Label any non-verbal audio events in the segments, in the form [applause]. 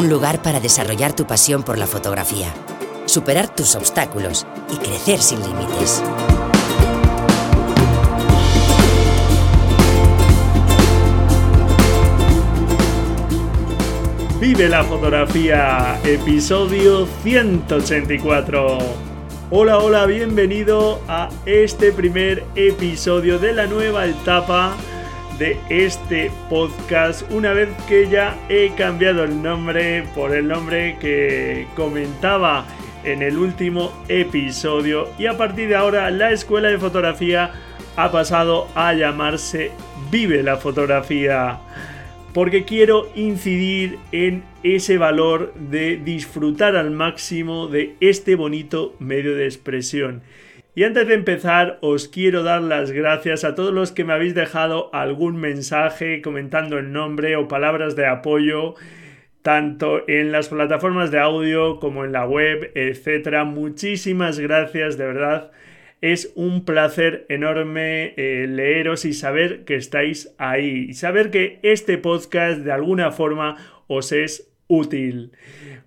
un lugar para desarrollar tu pasión por la fotografía, superar tus obstáculos y crecer sin límites. Vive la fotografía, episodio 184. Hola, hola, bienvenido a este primer episodio de la nueva etapa de este podcast. Una vez que ya he cambiado el nombre por el nombre que comentaba en el último episodio y a partir de ahora la escuela de fotografía ha pasado a llamarse Vive la fotografía porque quiero incidir en ese valor de disfrutar al máximo de este bonito medio de expresión y antes de empezar, os quiero dar las gracias a todos los que me habéis dejado algún mensaje comentando el nombre o palabras de apoyo, tanto en las plataformas de audio como en la web, etc. Muchísimas gracias, de verdad. Es un placer enorme eh, leeros y saber que estáis ahí y saber que este podcast de alguna forma os es útil.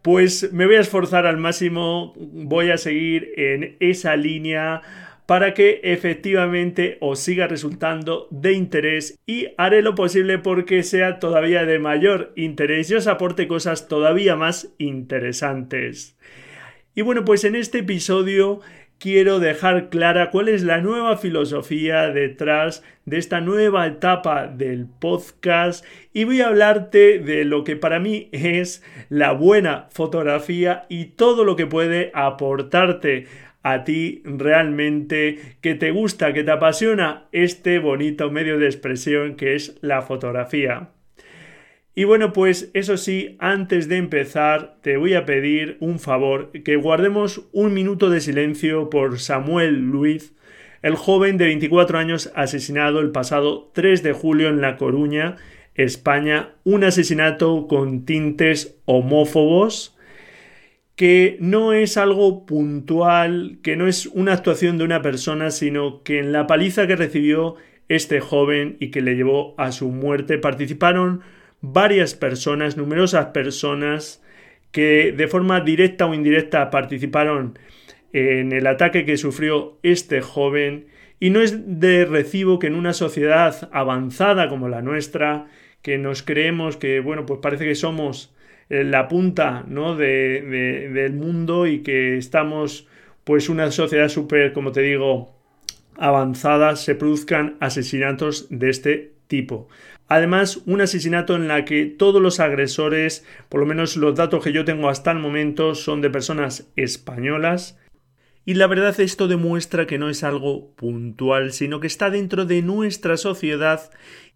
Pues me voy a esforzar al máximo, voy a seguir en esa línea para que efectivamente os siga resultando de interés y haré lo posible porque sea todavía de mayor interés y os aporte cosas todavía más interesantes. Y bueno, pues en este episodio quiero dejar clara cuál es la nueva filosofía detrás de esta nueva etapa del podcast y voy a hablarte de lo que para mí es la buena fotografía y todo lo que puede aportarte a ti realmente que te gusta, que te apasiona este bonito medio de expresión que es la fotografía. Y bueno, pues eso sí, antes de empezar, te voy a pedir un favor, que guardemos un minuto de silencio por Samuel Luiz, el joven de 24 años asesinado el pasado 3 de julio en La Coruña, España, un asesinato con tintes homófobos, que no es algo puntual, que no es una actuación de una persona, sino que en la paliza que recibió este joven y que le llevó a su muerte participaron varias personas, numerosas personas que de forma directa o indirecta participaron en el ataque que sufrió este joven y no es de recibo que en una sociedad avanzada como la nuestra, que nos creemos que, bueno, pues parece que somos la punta ¿no? de, del mundo y que estamos pues una sociedad súper, como te digo, avanzada, se produzcan asesinatos de este tipo. Además, un asesinato en la que todos los agresores, por lo menos los datos que yo tengo hasta el momento, son de personas españolas. Y la verdad esto demuestra que no es algo puntual, sino que está dentro de nuestra sociedad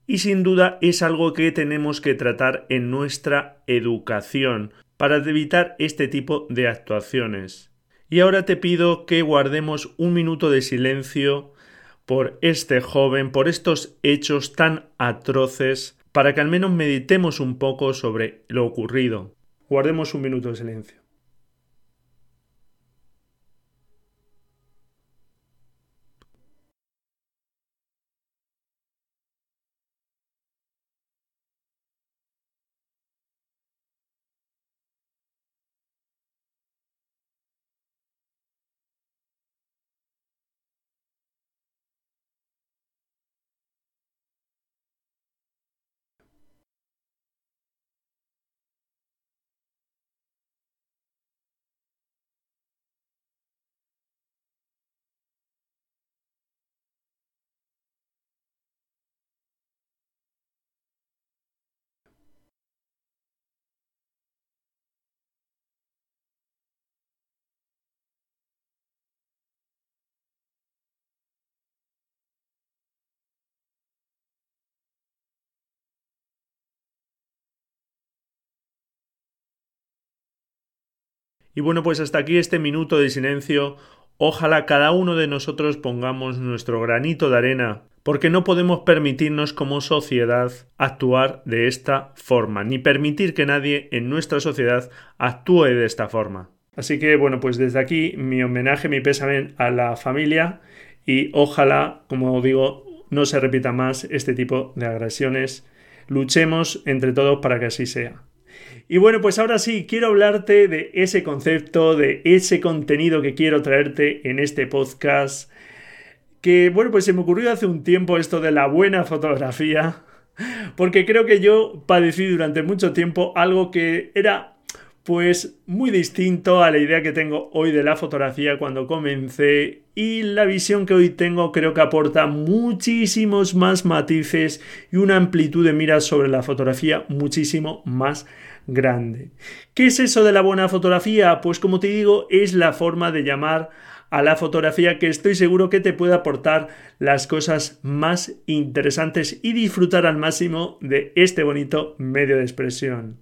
y sin duda es algo que tenemos que tratar en nuestra educación para evitar este tipo de actuaciones. Y ahora te pido que guardemos un minuto de silencio por este joven, por estos hechos tan atroces, para que al menos meditemos un poco sobre lo ocurrido. Guardemos un minuto de silencio. Y bueno, pues hasta aquí este minuto de silencio. Ojalá cada uno de nosotros pongamos nuestro granito de arena, porque no podemos permitirnos como sociedad actuar de esta forma, ni permitir que nadie en nuestra sociedad actúe de esta forma. Así que bueno, pues desde aquí mi homenaje, mi pésame a la familia y ojalá, como digo, no se repita más este tipo de agresiones. Luchemos entre todos para que así sea. Y bueno, pues ahora sí, quiero hablarte de ese concepto, de ese contenido que quiero traerte en este podcast. Que bueno, pues se me ocurrió hace un tiempo esto de la buena fotografía. Porque creo que yo padecí durante mucho tiempo algo que era pues muy distinto a la idea que tengo hoy de la fotografía cuando comencé y la visión que hoy tengo creo que aporta muchísimos más matices y una amplitud de miras sobre la fotografía muchísimo más grande. ¿Qué es eso de la buena fotografía? Pues como te digo, es la forma de llamar a la fotografía que estoy seguro que te puede aportar las cosas más interesantes y disfrutar al máximo de este bonito medio de expresión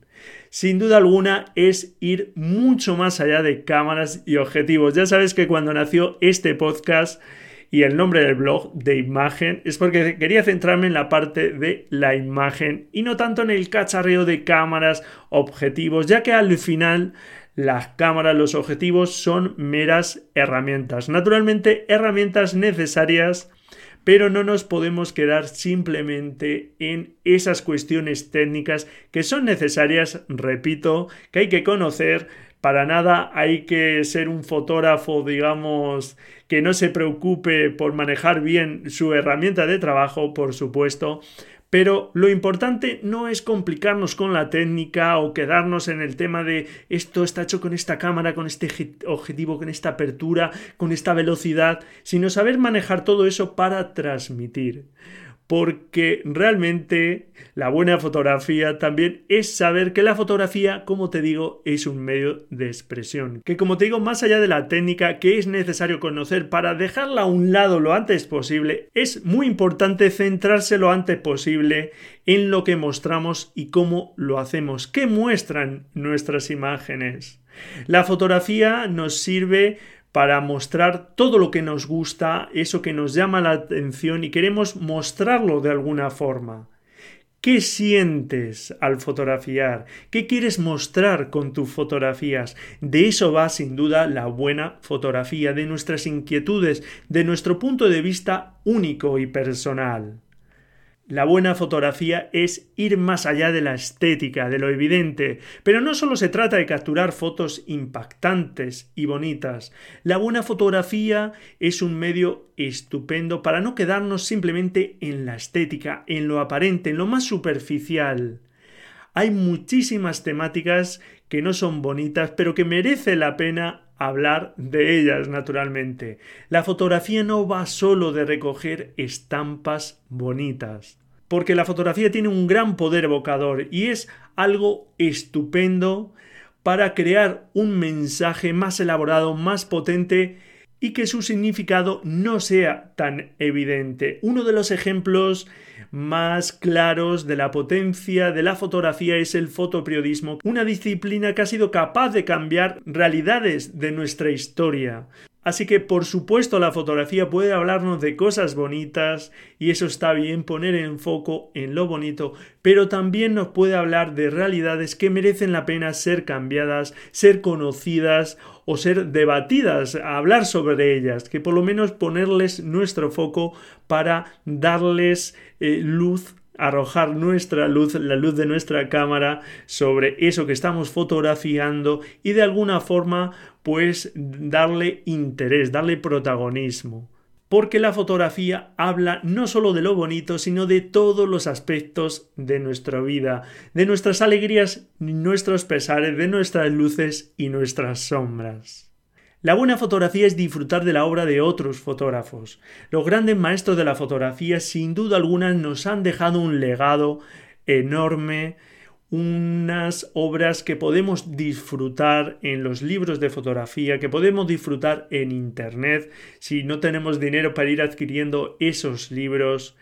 sin duda alguna es ir mucho más allá de cámaras y objetivos. Ya sabes que cuando nació este podcast y el nombre del blog de imagen es porque quería centrarme en la parte de la imagen y no tanto en el cacharreo de cámaras, objetivos, ya que al final las cámaras, los objetivos son meras herramientas. Naturalmente, herramientas necesarias pero no nos podemos quedar simplemente en esas cuestiones técnicas que son necesarias, repito, que hay que conocer. Para nada hay que ser un fotógrafo, digamos, que no se preocupe por manejar bien su herramienta de trabajo, por supuesto, pero lo importante no es complicarnos con la técnica o quedarnos en el tema de esto está hecho con esta cámara, con este objetivo, con esta apertura, con esta velocidad, sino saber manejar todo eso para transmitir porque realmente la buena fotografía también es saber que la fotografía, como te digo, es un medio de expresión. Que como te digo, más allá de la técnica que es necesario conocer para dejarla a un lado lo antes posible, es muy importante centrarse lo antes posible en lo que mostramos y cómo lo hacemos, qué muestran nuestras imágenes. La fotografía nos sirve para mostrar todo lo que nos gusta, eso que nos llama la atención y queremos mostrarlo de alguna forma. ¿Qué sientes al fotografiar? ¿Qué quieres mostrar con tus fotografías? De eso va sin duda la buena fotografía, de nuestras inquietudes, de nuestro punto de vista único y personal. La buena fotografía es ir más allá de la estética, de lo evidente, pero no solo se trata de capturar fotos impactantes y bonitas. La buena fotografía es un medio estupendo para no quedarnos simplemente en la estética, en lo aparente, en lo más superficial. Hay muchísimas temáticas que no son bonitas, pero que merece la pena hablar de ellas naturalmente. La fotografía no va solo de recoger estampas bonitas porque la fotografía tiene un gran poder evocador y es algo estupendo para crear un mensaje más elaborado, más potente y que su significado no sea tan evidente. Uno de los ejemplos más claros de la potencia de la fotografía es el fotoperiodismo, una disciplina que ha sido capaz de cambiar realidades de nuestra historia. Así que por supuesto la fotografía puede hablarnos de cosas bonitas y eso está bien poner en foco en lo bonito, pero también nos puede hablar de realidades que merecen la pena ser cambiadas, ser conocidas o ser debatidas, hablar sobre ellas, que por lo menos ponerles nuestro foco para darles eh, luz arrojar nuestra luz, la luz de nuestra cámara sobre eso que estamos fotografiando y de alguna forma pues darle interés, darle protagonismo. Porque la fotografía habla no solo de lo bonito, sino de todos los aspectos de nuestra vida, de nuestras alegrías, nuestros pesares, de nuestras luces y nuestras sombras. La buena fotografía es disfrutar de la obra de otros fotógrafos. Los grandes maestros de la fotografía sin duda alguna nos han dejado un legado enorme, unas obras que podemos disfrutar en los libros de fotografía, que podemos disfrutar en Internet si no tenemos dinero para ir adquiriendo esos libros.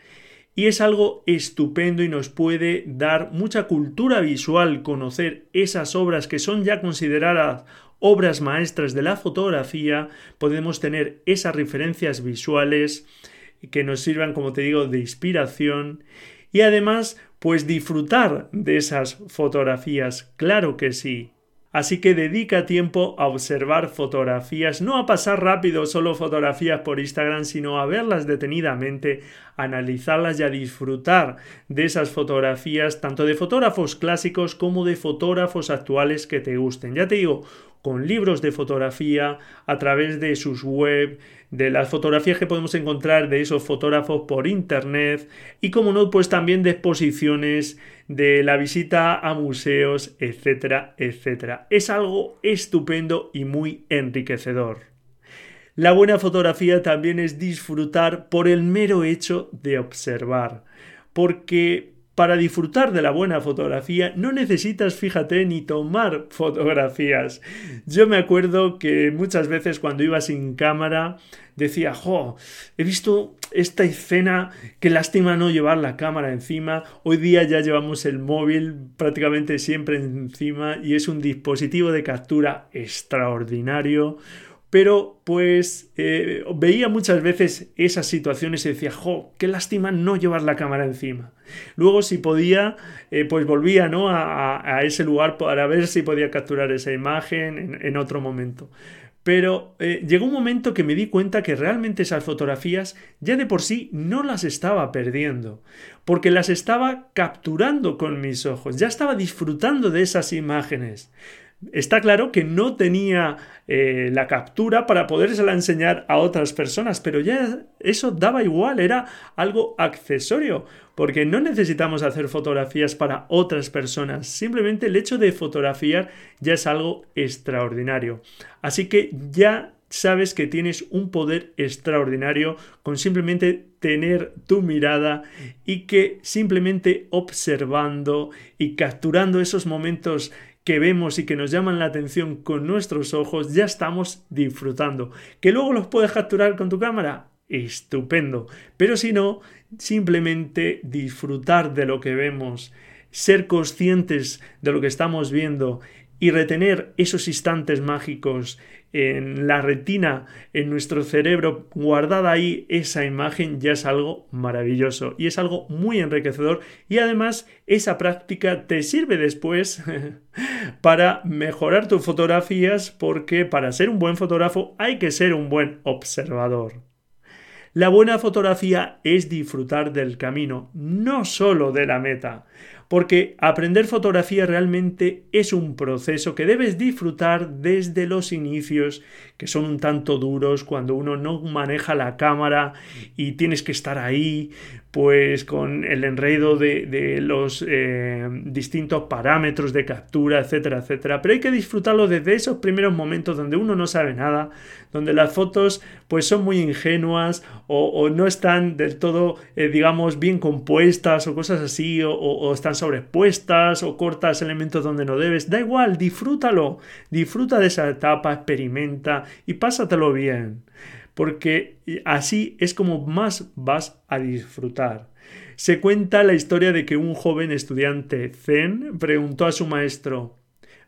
Y es algo estupendo y nos puede dar mucha cultura visual conocer esas obras que son ya consideradas obras maestras de la fotografía, podemos tener esas referencias visuales que nos sirvan, como te digo, de inspiración y además, pues disfrutar de esas fotografías, claro que sí. Así que dedica tiempo a observar fotografías, no a pasar rápido solo fotografías por Instagram, sino a verlas detenidamente, analizarlas y a disfrutar de esas fotografías, tanto de fotógrafos clásicos como de fotógrafos actuales que te gusten. Ya te digo, con libros de fotografía, a través de sus web, de las fotografías que podemos encontrar de esos fotógrafos por internet y como no, pues también de exposiciones, de la visita a museos, etcétera, etcétera. Es algo estupendo y muy enriquecedor. La buena fotografía también es disfrutar por el mero hecho de observar, porque para disfrutar de la buena fotografía no necesitas, fíjate, ni tomar fotografías. Yo me acuerdo que muchas veces cuando iba sin cámara decía, jo, he visto esta escena, qué lástima no llevar la cámara encima. Hoy día ya llevamos el móvil prácticamente siempre encima y es un dispositivo de captura extraordinario pero pues eh, veía muchas veces esas situaciones y decía, jo, qué lástima no llevar la cámara encima. Luego si podía, eh, pues volvía ¿no? a, ese lugar para ver si podía capturar esa imagen en, otro momento. Pero eh, llegó un momento que me di cuenta que realmente esas fotografías ya de por sí no las estaba perdiendo, porque las estaba capturando con mis ojos, ya estaba disfrutando de esas imágenes. Está claro que no tenía eh, la captura para podérsela enseñar a otras personas, pero ya eso daba igual, era algo accesorio, porque no necesitamos hacer fotografías para otras personas, simplemente el hecho de fotografiar ya es algo extraordinario. Así que ya sabes que tienes un poder extraordinario con simplemente tener tu mirada y que simplemente observando y capturando esos momentos que vemos y que nos llaman la atención con nuestros ojos, ya estamos disfrutando. ¿Que luego los puedes capturar con tu cámara? Estupendo. Pero si no, simplemente disfrutar de lo que vemos, ser conscientes de lo que estamos viendo y retener esos instantes mágicos en la retina, en nuestro cerebro, guardada ahí esa imagen ya es algo maravilloso y es algo muy enriquecedor y además esa práctica te sirve después [laughs] para mejorar tus fotografías porque para ser un buen fotógrafo hay que ser un buen observador. La buena fotografía es disfrutar del camino, no solo de la meta porque aprender fotografía realmente es un proceso que debes disfrutar desde los inicios, que son un tanto duros cuando uno no maneja la cámara y tienes que estar ahí, pues con el enredo de, los eh, distintos parámetros de captura, etcétera, etcétera. Pero hay que disfrutarlo desde esos primeros momentos donde uno no sabe nada, donde las fotos pues son muy ingenuas o, no están del todo, eh, digamos, bien compuestas o cosas así, o, o están sobrepuestas o cortas elementos donde no debes. Da igual, disfrútalo, disfruta de esa etapa, experimenta y pásatelo bien porque así es como más vas a disfrutar. Se cuenta la historia de que un joven estudiante zen preguntó a su maestro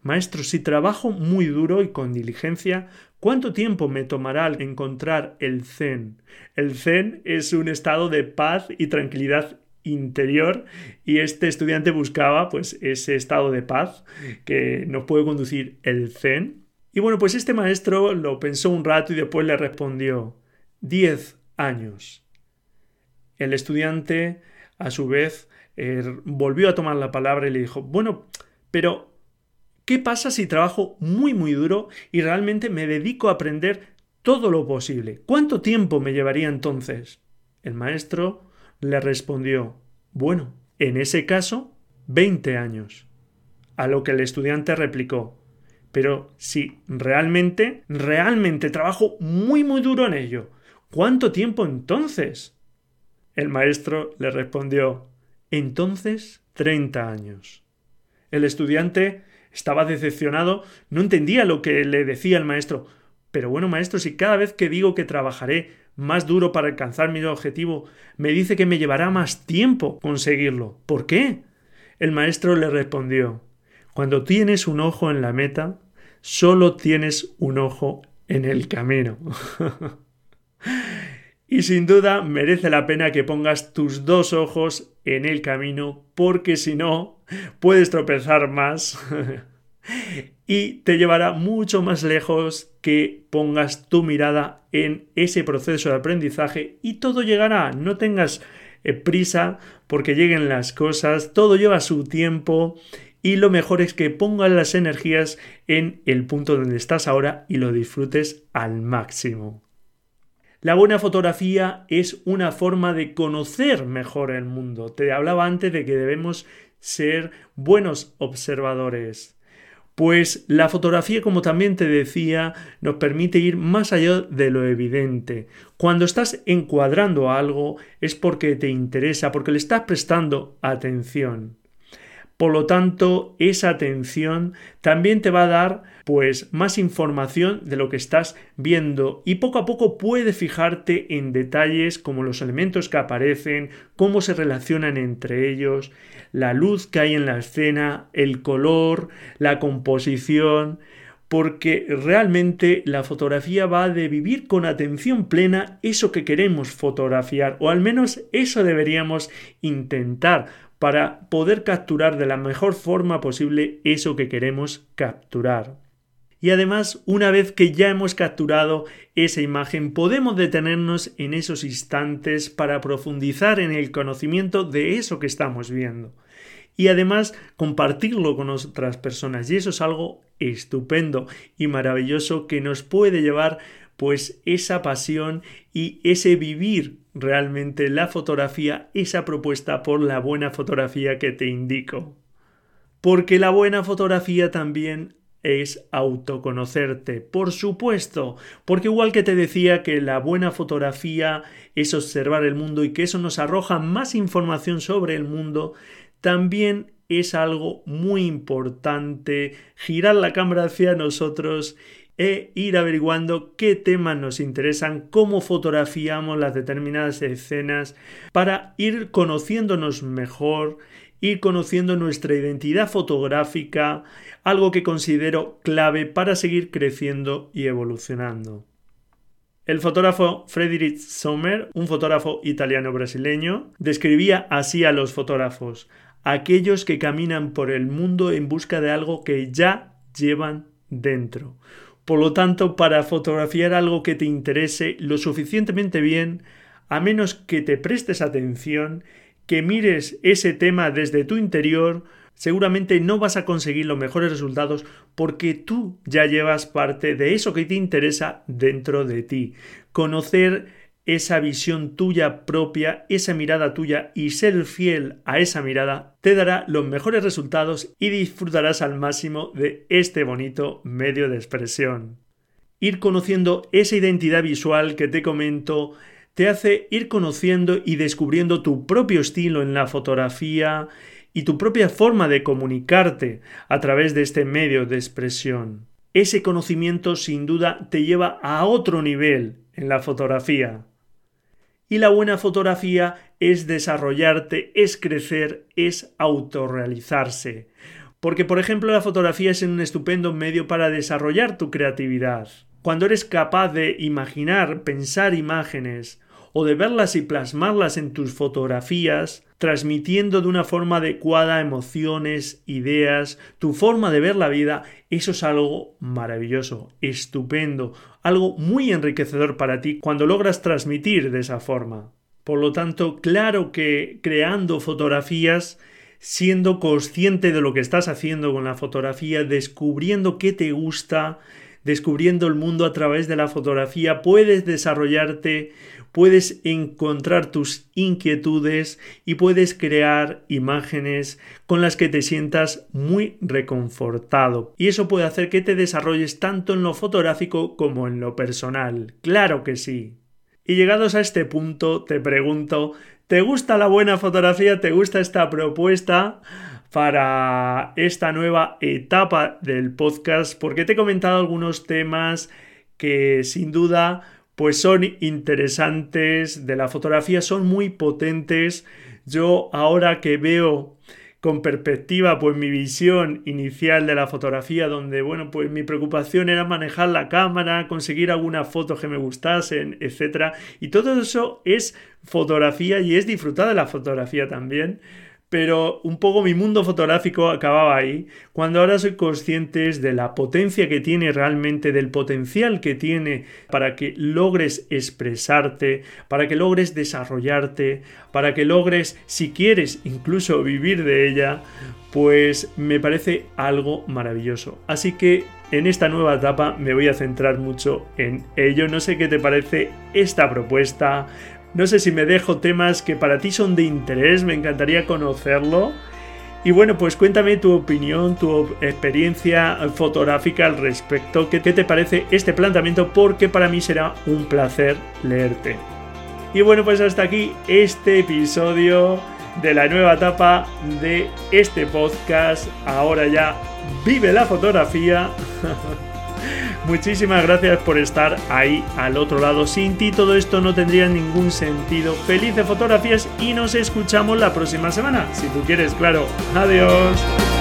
Maestro, si trabajo muy duro y con diligencia, ¿cuánto tiempo me tomará encontrar el zen? El zen es un estado de paz y tranquilidad interior y este estudiante buscaba pues ese estado de paz que nos puede conducir el zen y bueno, pues este maestro lo pensó un rato y después le respondió diez años. El estudiante, a su vez, eh, volvió a tomar la palabra y le dijo, bueno, pero ¿qué pasa si trabajo muy muy duro y realmente me dedico a aprender todo lo posible? ¿Cuánto tiempo me llevaría entonces? El maestro le respondió, bueno, en ese caso, veinte años. A lo que el estudiante replicó, pero si realmente, realmente trabajo muy, muy duro en ello, ¿cuánto tiempo entonces? El maestro le respondió, entonces 30 años. El estudiante estaba decepcionado, no entendía lo que le decía el maestro. Pero bueno, maestro, si cada vez que digo que trabajaré más duro para alcanzar mi objetivo, me dice que me llevará más tiempo conseguirlo. ¿Por qué? El maestro le respondió, cuando tienes un ojo en la meta, solo tienes un ojo en el camino. [laughs] y sin duda merece la pena que pongas tus dos ojos en el camino porque si no puedes tropezar más [laughs] y te llevará mucho más lejos que pongas tu mirada en ese proceso de aprendizaje y todo llegará, no tengas eh, prisa porque lleguen las cosas, todo lleva su tiempo y lo mejor es que pongas las energías en el punto donde estás ahora y lo disfrutes al máximo. La buena fotografía es una forma de conocer mejor el mundo. Te hablaba antes de que debemos ser buenos observadores. Pues la fotografía, como también te decía, nos permite ir más allá de lo evidente. Cuando estás encuadrando algo es porque te interesa, porque le estás prestando atención. Por lo tanto, esa atención también te va a dar pues más información de lo que estás viendo y poco a poco puedes fijarte en detalles como los elementos que aparecen, cómo se relacionan entre ellos, la luz que hay en la escena, el color, la composición, porque realmente la fotografía va de vivir con atención plena eso que queremos fotografiar, o al menos eso deberíamos intentar para poder capturar de la mejor forma posible eso que queremos capturar. Y además, una vez que ya hemos capturado esa imagen, podemos detenernos en esos instantes para profundizar en el conocimiento de eso que estamos viendo. Y además compartirlo con otras personas. Y eso es algo estupendo y maravilloso que nos puede llevar pues esa pasión y ese vivir realmente la fotografía, esa propuesta por la buena fotografía que te indico. Porque la buena fotografía también es autoconocerte, por supuesto, porque igual que te decía que la buena fotografía es observar el mundo y que eso nos arroja más información sobre el mundo, también es algo muy importante girar la cámara hacia nosotros e ir averiguando qué temas nos interesan, cómo fotografiamos las determinadas escenas, para ir conociéndonos mejor, ir conociendo nuestra identidad fotográfica, algo que considero clave para seguir creciendo y evolucionando. El fotógrafo Friedrich Sommer, un fotógrafo italiano-brasileño, describía así a los fotógrafos, aquellos que caminan por el mundo en busca de algo que ya llevan dentro. Por lo tanto, para fotografiar algo que te interese lo suficientemente bien, a menos que te prestes atención, que mires ese tema desde tu interior, seguramente no vas a conseguir los mejores resultados porque tú ya llevas parte de eso que te interesa dentro de ti. Conocer esa visión tuya propia, esa mirada tuya y ser fiel a esa mirada te dará los mejores resultados y disfrutarás al máximo de este bonito medio de expresión. Ir conociendo esa identidad visual que te comento te hace ir conociendo y descubriendo tu propio estilo en la fotografía y tu propia forma de comunicarte a través de este medio de expresión. Ese conocimiento sin duda te lleva a otro nivel en la fotografía. Y la buena fotografía es desarrollarte, es crecer, es autorrealizarse. Porque, por ejemplo, la fotografía es un estupendo medio para desarrollar tu creatividad. Cuando eres capaz de imaginar, pensar imágenes, o de verlas y plasmarlas en tus fotografías, transmitiendo de una forma adecuada emociones, ideas, tu forma de ver la vida, eso es algo maravilloso, estupendo, algo muy enriquecedor para ti cuando logras transmitir de esa forma. Por lo tanto, claro que creando fotografías, siendo consciente de lo que estás haciendo con la fotografía, descubriendo qué te gusta, descubriendo el mundo a través de la fotografía, puedes desarrollarte puedes encontrar tus inquietudes y puedes crear imágenes con las que te sientas muy reconfortado. Y eso puede hacer que te desarrolles tanto en lo fotográfico como en lo personal. Claro que sí. Y llegados a este punto, te pregunto, ¿te gusta la buena fotografía? ¿Te gusta esta propuesta? para esta nueva etapa del podcast porque te he comentado algunos temas que sin duda pues son interesantes de la fotografía, son muy potentes. Yo ahora que veo con perspectiva pues mi visión inicial de la fotografía donde bueno pues mi preocupación era manejar la cámara conseguir algunas fotos que me gustasen etcétera y todo eso es fotografía y es disfrutar de la fotografía también pero un poco mi mundo fotográfico acababa ahí, cuando ahora soy consciente de la potencia que tiene realmente, del potencial que tiene para que logres expresarte, para que logres desarrollarte, para que logres, si quieres, incluso vivir de ella, pues me parece algo maravilloso. Así que en esta nueva etapa me voy a centrar mucho en ello. No sé qué te parece esta propuesta. No sé si me dejo temas que para ti son de interés, me encantaría conocerlo. Y bueno, pues cuéntame tu opinión, tu experiencia fotográfica al respecto. ¿Qué te parece este planteamiento? Porque para mí será un placer leerte. Y bueno, pues hasta aquí este episodio de la nueva etapa de este podcast. Ahora ya vive la fotografía. [laughs] Muchísimas gracias por estar ahí al otro lado. Sin ti todo esto no tendría ningún sentido. Felices fotografías y nos escuchamos la próxima semana. Si tú quieres, claro. Adiós.